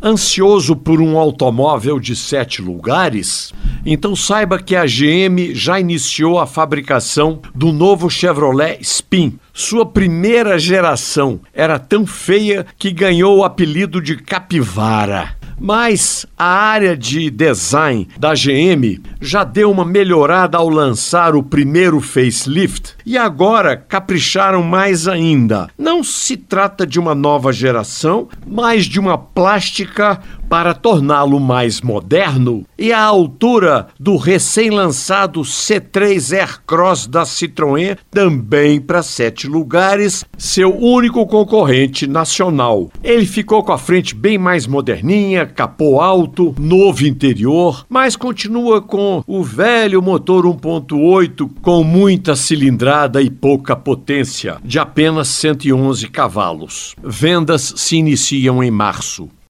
Ansioso por um automóvel de sete lugares? Então saiba que a GM já iniciou a fabricação do novo Chevrolet Spin. Sua primeira geração era tão feia que ganhou o apelido de capivara. Mas a área de design da GM já deu uma melhorada ao lançar o primeiro facelift e agora capricharam mais ainda. Não se trata de uma nova geração, mas de uma plástica para torná-lo mais moderno e à altura do recém-lançado C3 Aircross da Citroën, também para sete lugares, seu único concorrente nacional. Ele ficou com a frente bem mais moderninha, capô alto, novo interior, mas continua com o velho motor 1.8 com muita cilindrada e pouca potência, de apenas 111 cavalos. Vendas se iniciam em março.